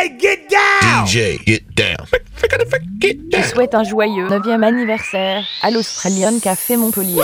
DJ, get down! DJ, get down. Je souhaite un joyeux 9e anniversaire à l'Australian Café Montpellier.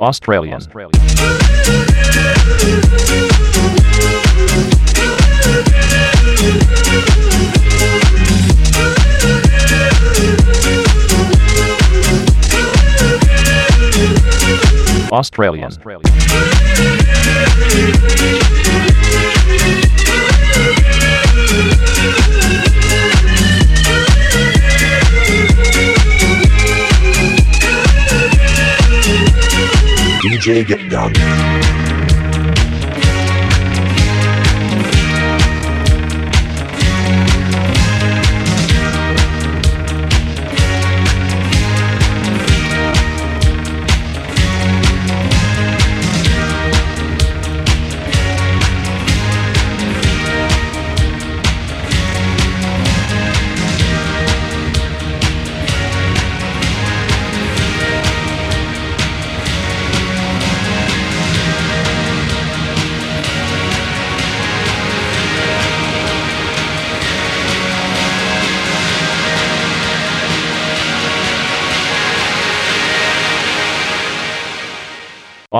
Australian. Australian. Australian. Australian. DJ Get Down.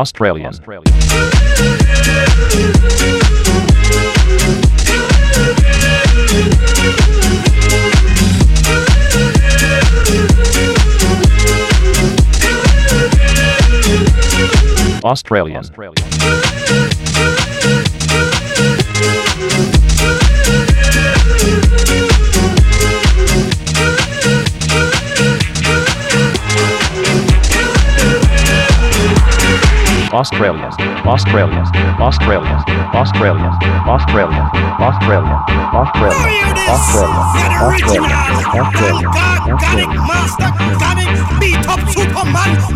Australian. Australian. Australian. Australian. Australian, Australian, Australian, Australian, Australian, Australian, Australian, Australian. Master Ganic, beat up Superman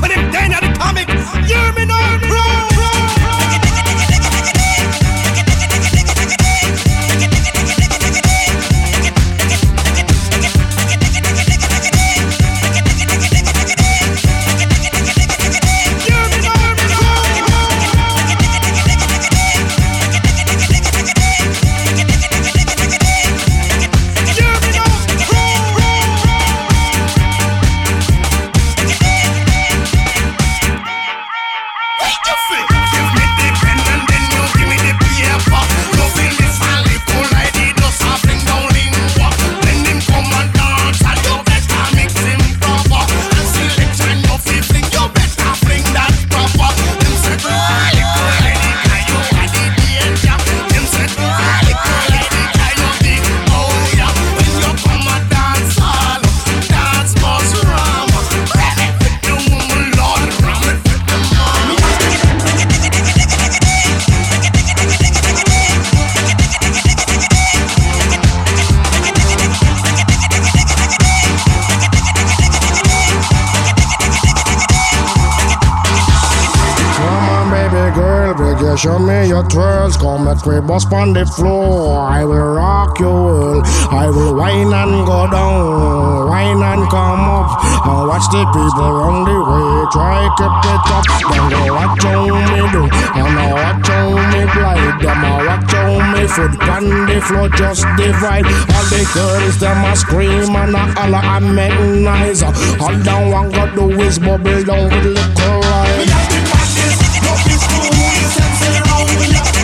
show me your twirls. Come make me bust on the floor. I will rock your world. I will whine and go down, whine and come up. And watch the people run the way. Try keep it up. Then go watch how me do, and I watch how me glide. Them I watch how me foot on the floor just divide. All the girls them a scream and a holler and make noise. All down one got do is bubble down with liquor right. Sensing around with love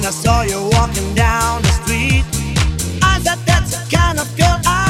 when I saw you walking down the street. I said, That's the kind of girl I.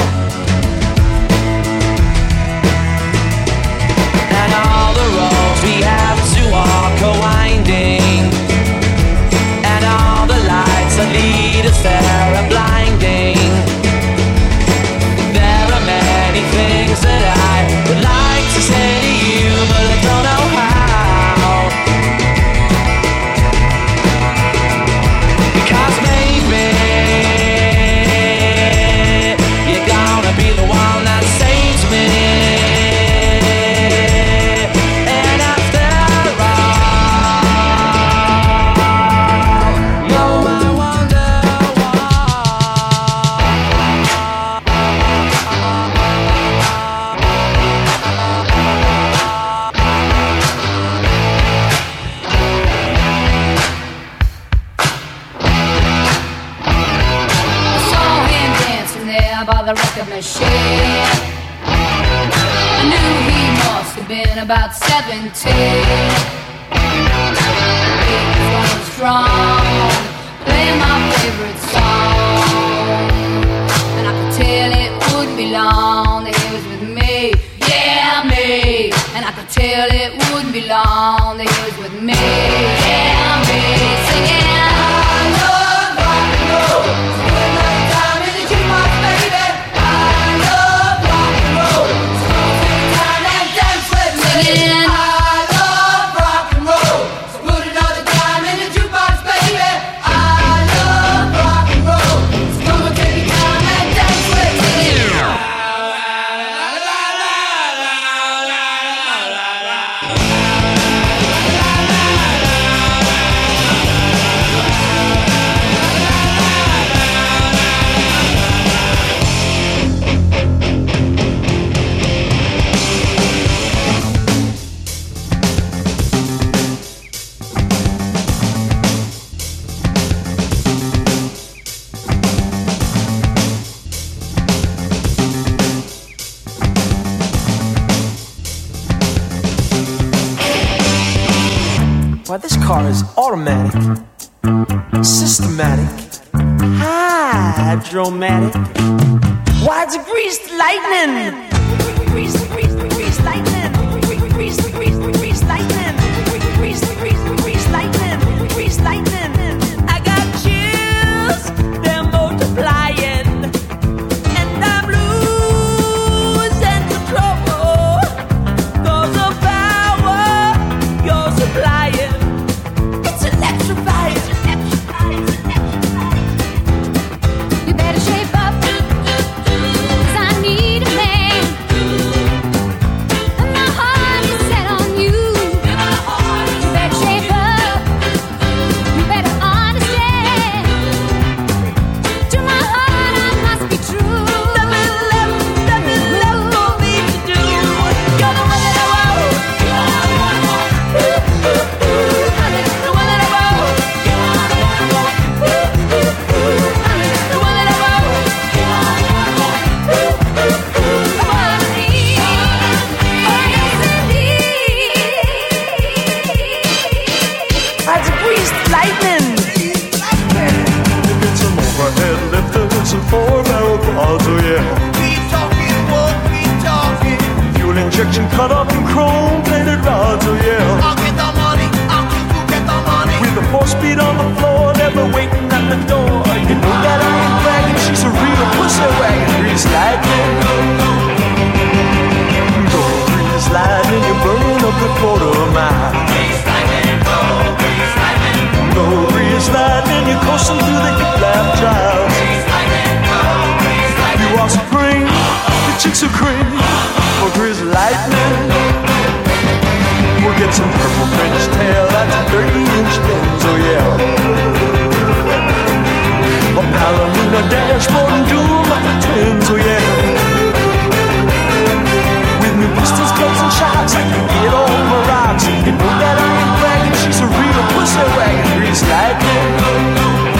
Injection cut up in chrome plated rods, oh yeah. I'll get the money, I'll get you get the money. With a four speed on the floor, never waiting at the door. You know that I ain't bragging, she's a real pussy wagon. Grease lightning. Go grease lightning, you're burning up the quarter mile. Grease lightning, go, grease lightning. Go grease lightning, you're coursing through the hip lap trials. Grease lightning, go, grease lightning. You are spring, the chicks are cream grease lightning. We'll get some purple French tail, that's a 30 inch lens, oh yeah. A Palomino dashboard and dual muffler twins, oh yeah. With new pistons, clubs, and shocks, I can get all my rocks. You know that I ain't bragging, she's a real pussy wagon, grease lightning.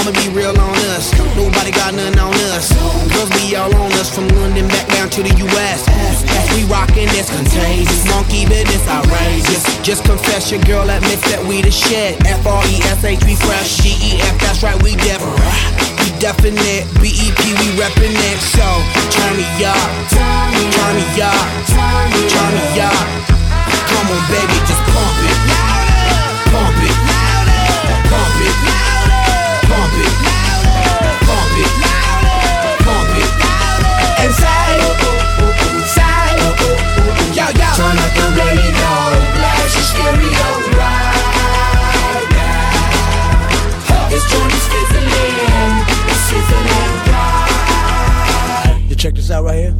I'ma be real on us. Nobody got nothing on us. Girls be all on us from London back down to the US. We rockin' this contagious. Monkey business outrageous. Just confess your girl admits that we the shit. F R E S H we fresh. G E F that's right we def. We definite. B E P we reppin' it. So turn me up. Turn me up. Turn me up. Come on, baby, just. Pump right here.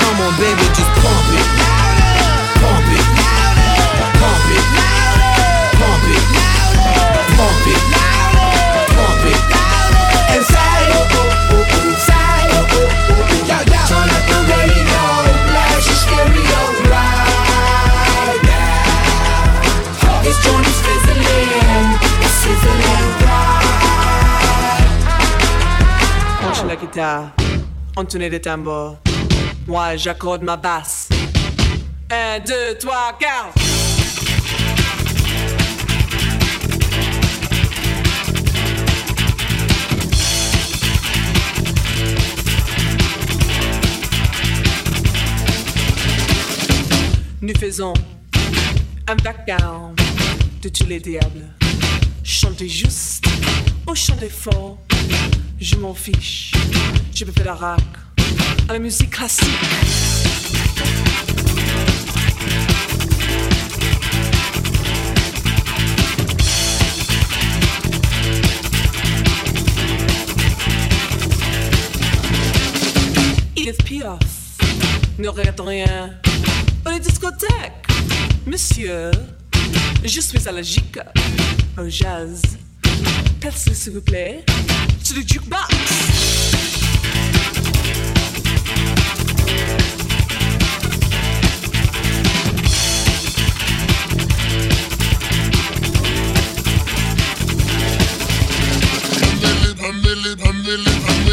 Come on, baby, just pump it. Pump it. Pump it. Pump it. Pump it. Pump it. And side, oh, the stereo. This joint is sizzling guitar, on the tambour. Moi, j'accorde ma basse. Un, deux, trois, quatre. Nous faisons un vacarme de tous les diables. Chantez juste ou chantez fort, je m'en fiche. Je peux faire la rock à la musique classique. Edith Piaf ne regrette rien. Dans les discothèques, monsieur, je suis allergique au jazz. Passez s'il vous plaît sur le jukebox. A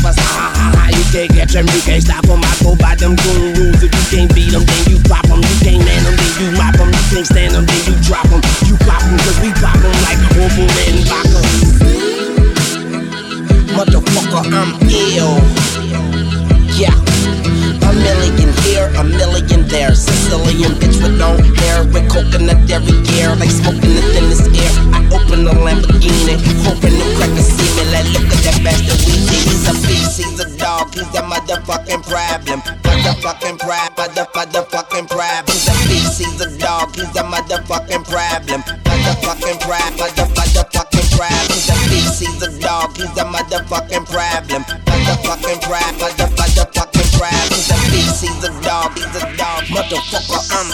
ha ha. You can't catch 'em, you can't stop 'em. I go by them goon rules. If you can't beat 'em, then you pop 'em. You can't man 'em, then you mop 'em. You can't stand 'em, then you drop 'em. You pop 'em, cause we pop 'em like Orville Redenbacher. Motherfucker, I'm ill. Yeah. A million here, a million there. Sicilian bitch with long hair, with coconut every year, like smoking the thinnest air. Open the Lamborghini, hoping the crackers see me. Like, look at that bastard we see. He's a beast, he's a dog, he's a motherfucking problem. Motherfucking problem, mother, motherfucking problem. He's a beast, he's a dog, he's a motherfucking problem. Motherfucking problem, mother, motherfucking problem. He's a beast, he's a dog, he's a motherfucking problem. Motherfucking problem, mother, motherfucking problem. He's a beast, he's a dog, he's a dog. Motherfucker, I'm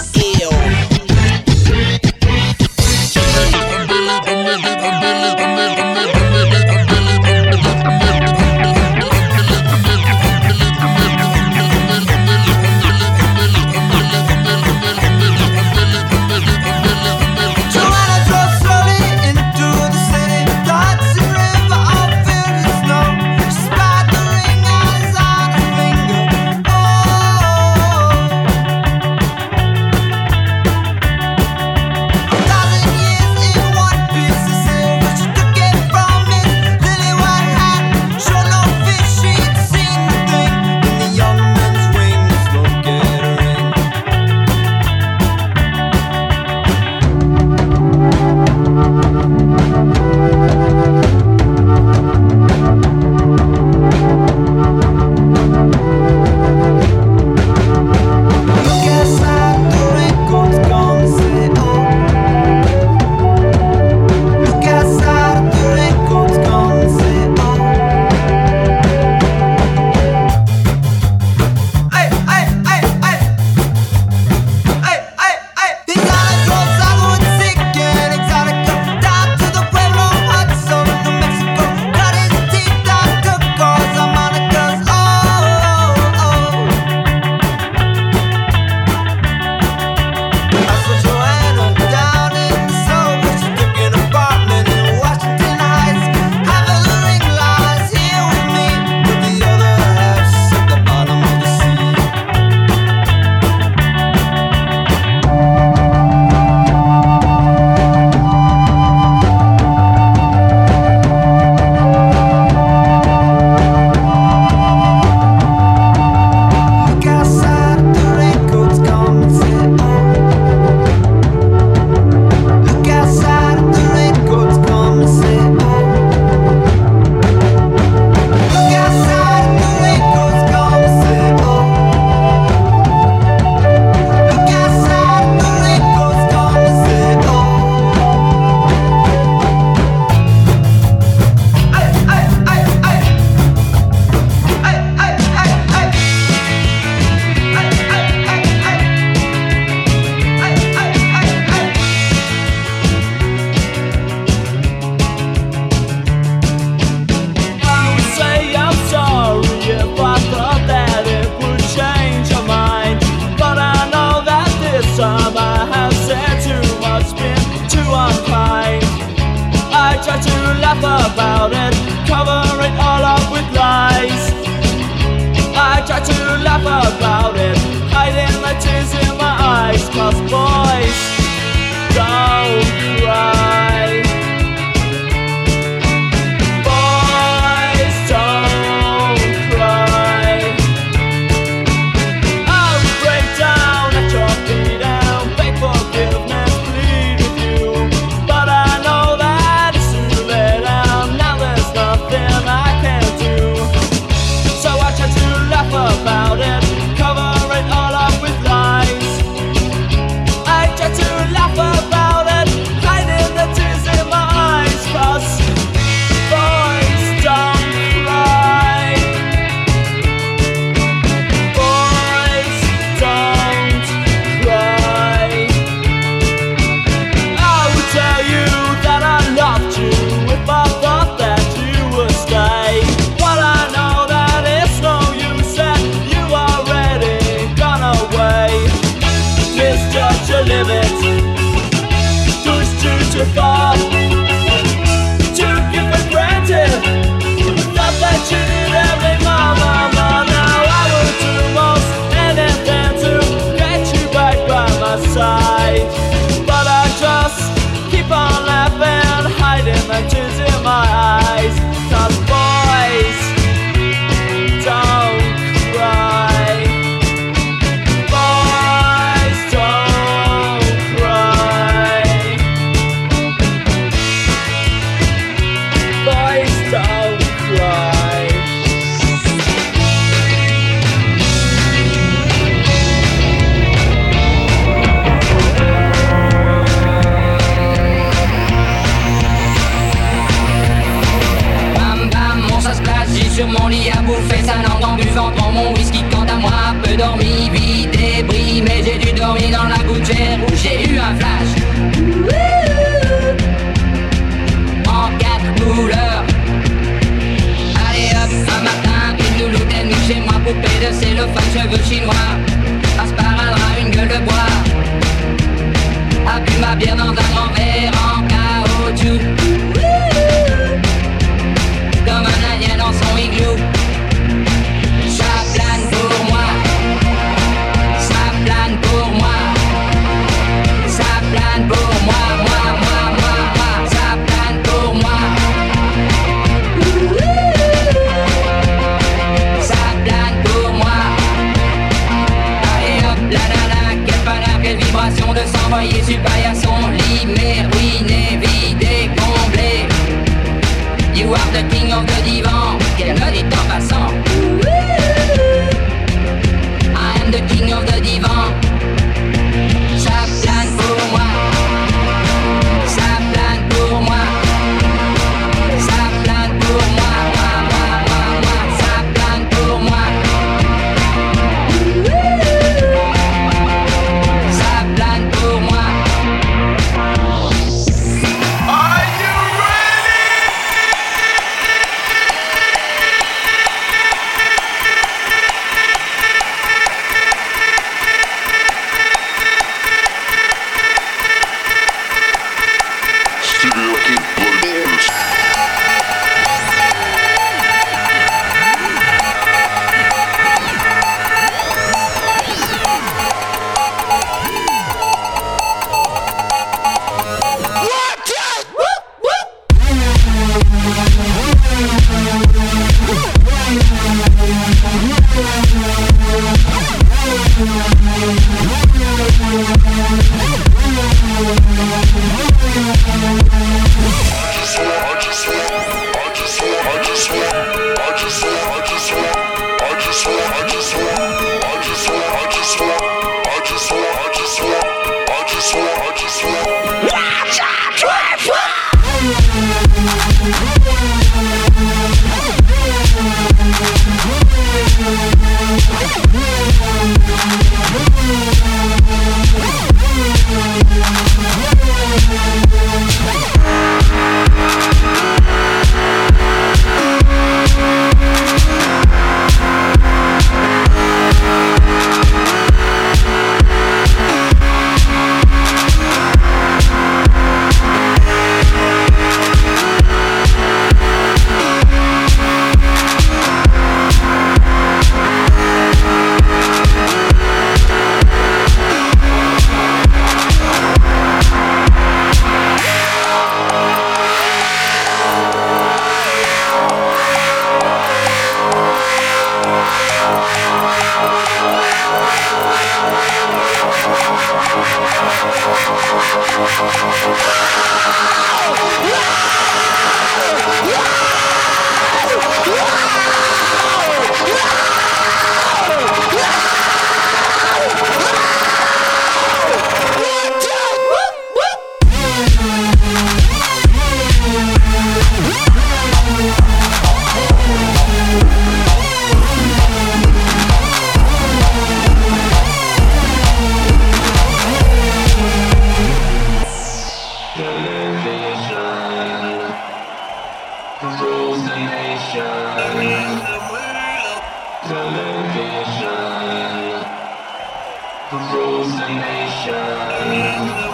Smack the picture.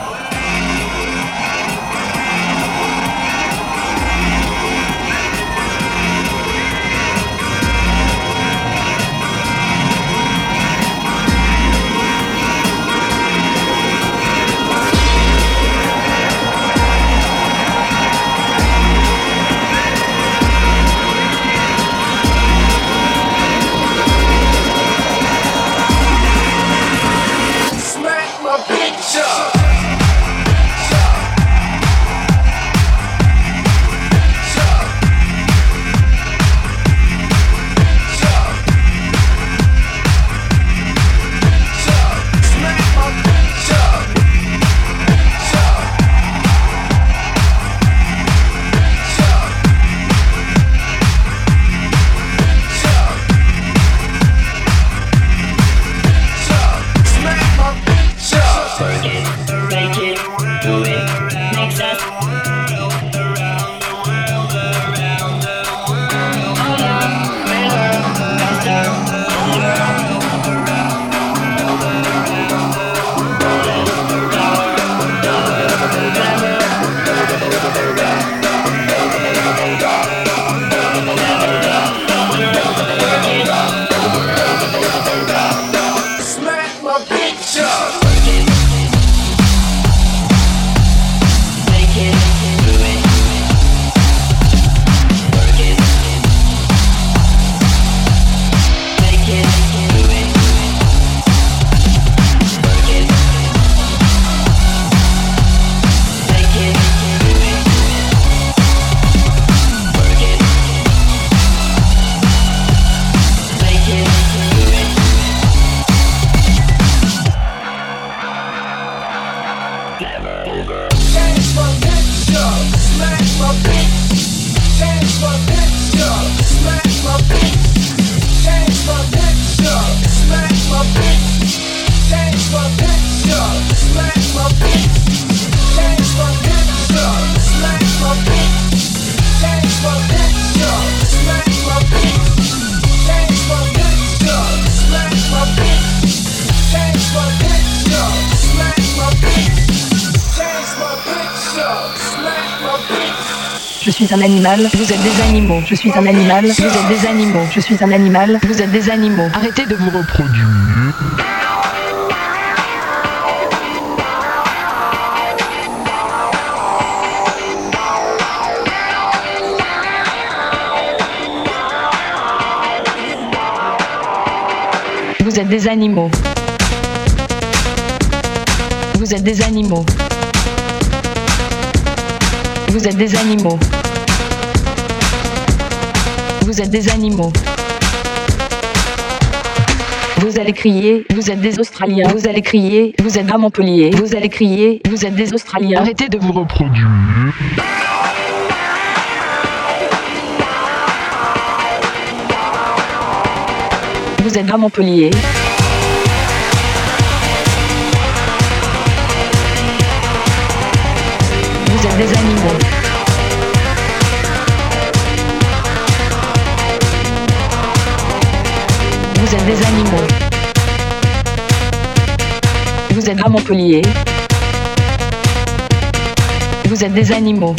Animal. Vous êtes des animaux. Je suis un animal. Vous êtes des animaux. Je suis un animal. Vous êtes des animaux. Arrêtez de vous reproduire. Vous êtes des animaux. Vous êtes des animaux. Vous êtes des animaux. Vous êtes des animaux. Vous allez crier, vous êtes des Australiens. Vous allez crier, vous êtes à Montpellier. Vous allez crier, vous êtes des Australiens. Arrêtez de vous reproduire. Vous êtes à Montpellier. Vous êtes des animaux. Vous êtes des animaux. Vous êtes à Montpellier. Vous êtes des animaux.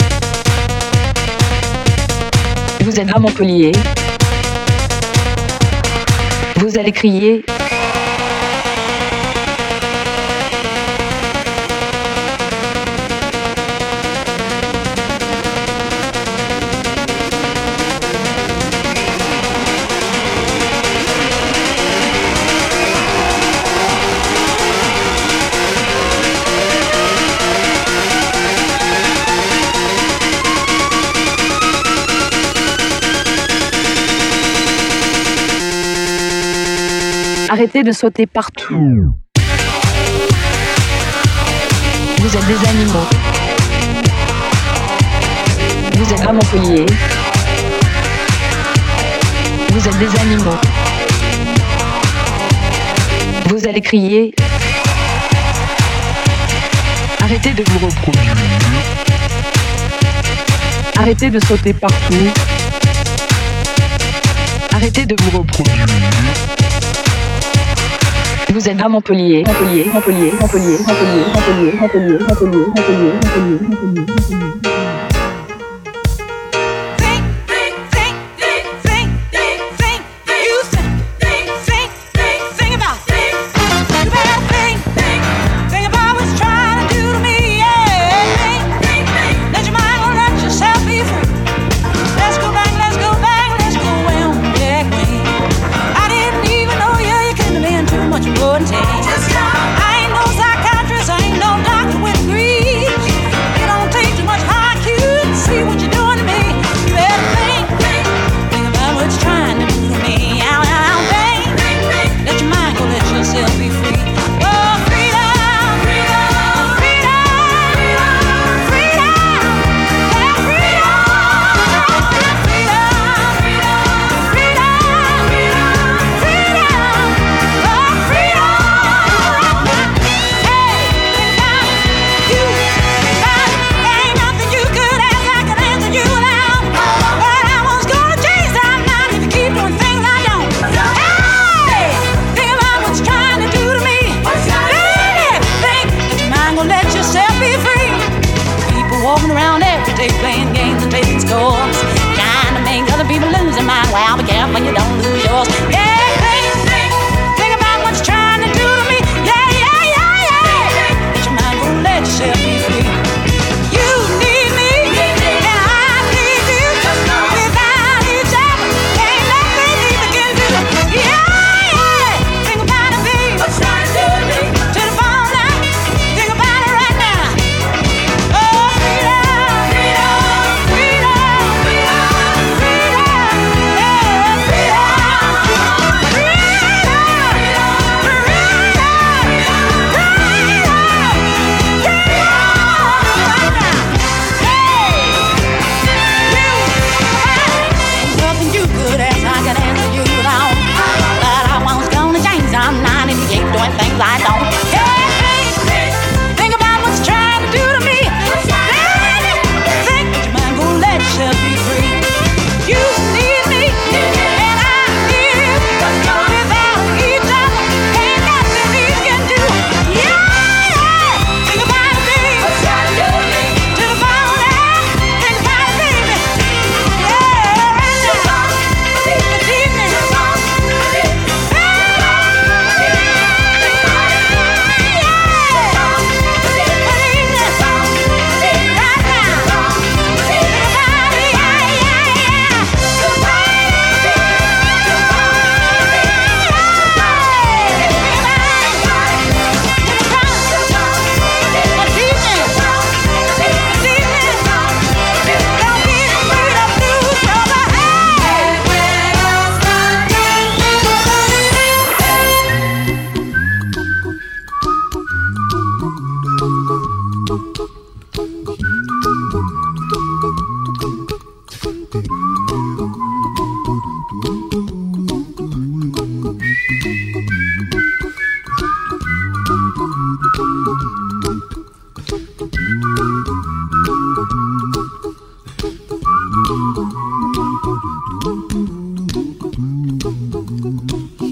Vous êtes à Montpellier. Vous allez crier. Arrêtez de sauter partout. Vous êtes des animaux. Vous êtes à Montpellier. Vous êtes des animaux. Vous allez crier. Arrêtez de vous reproduire. Arrêtez de sauter partout. Arrêtez de vous reproduire. Vous êtes à Montpellier, Montpellier, Montpellier, Montpellier, Montpellier, Montpellier, Montpellier, Montpellier, Montpellier, Montpellier, Montpellier.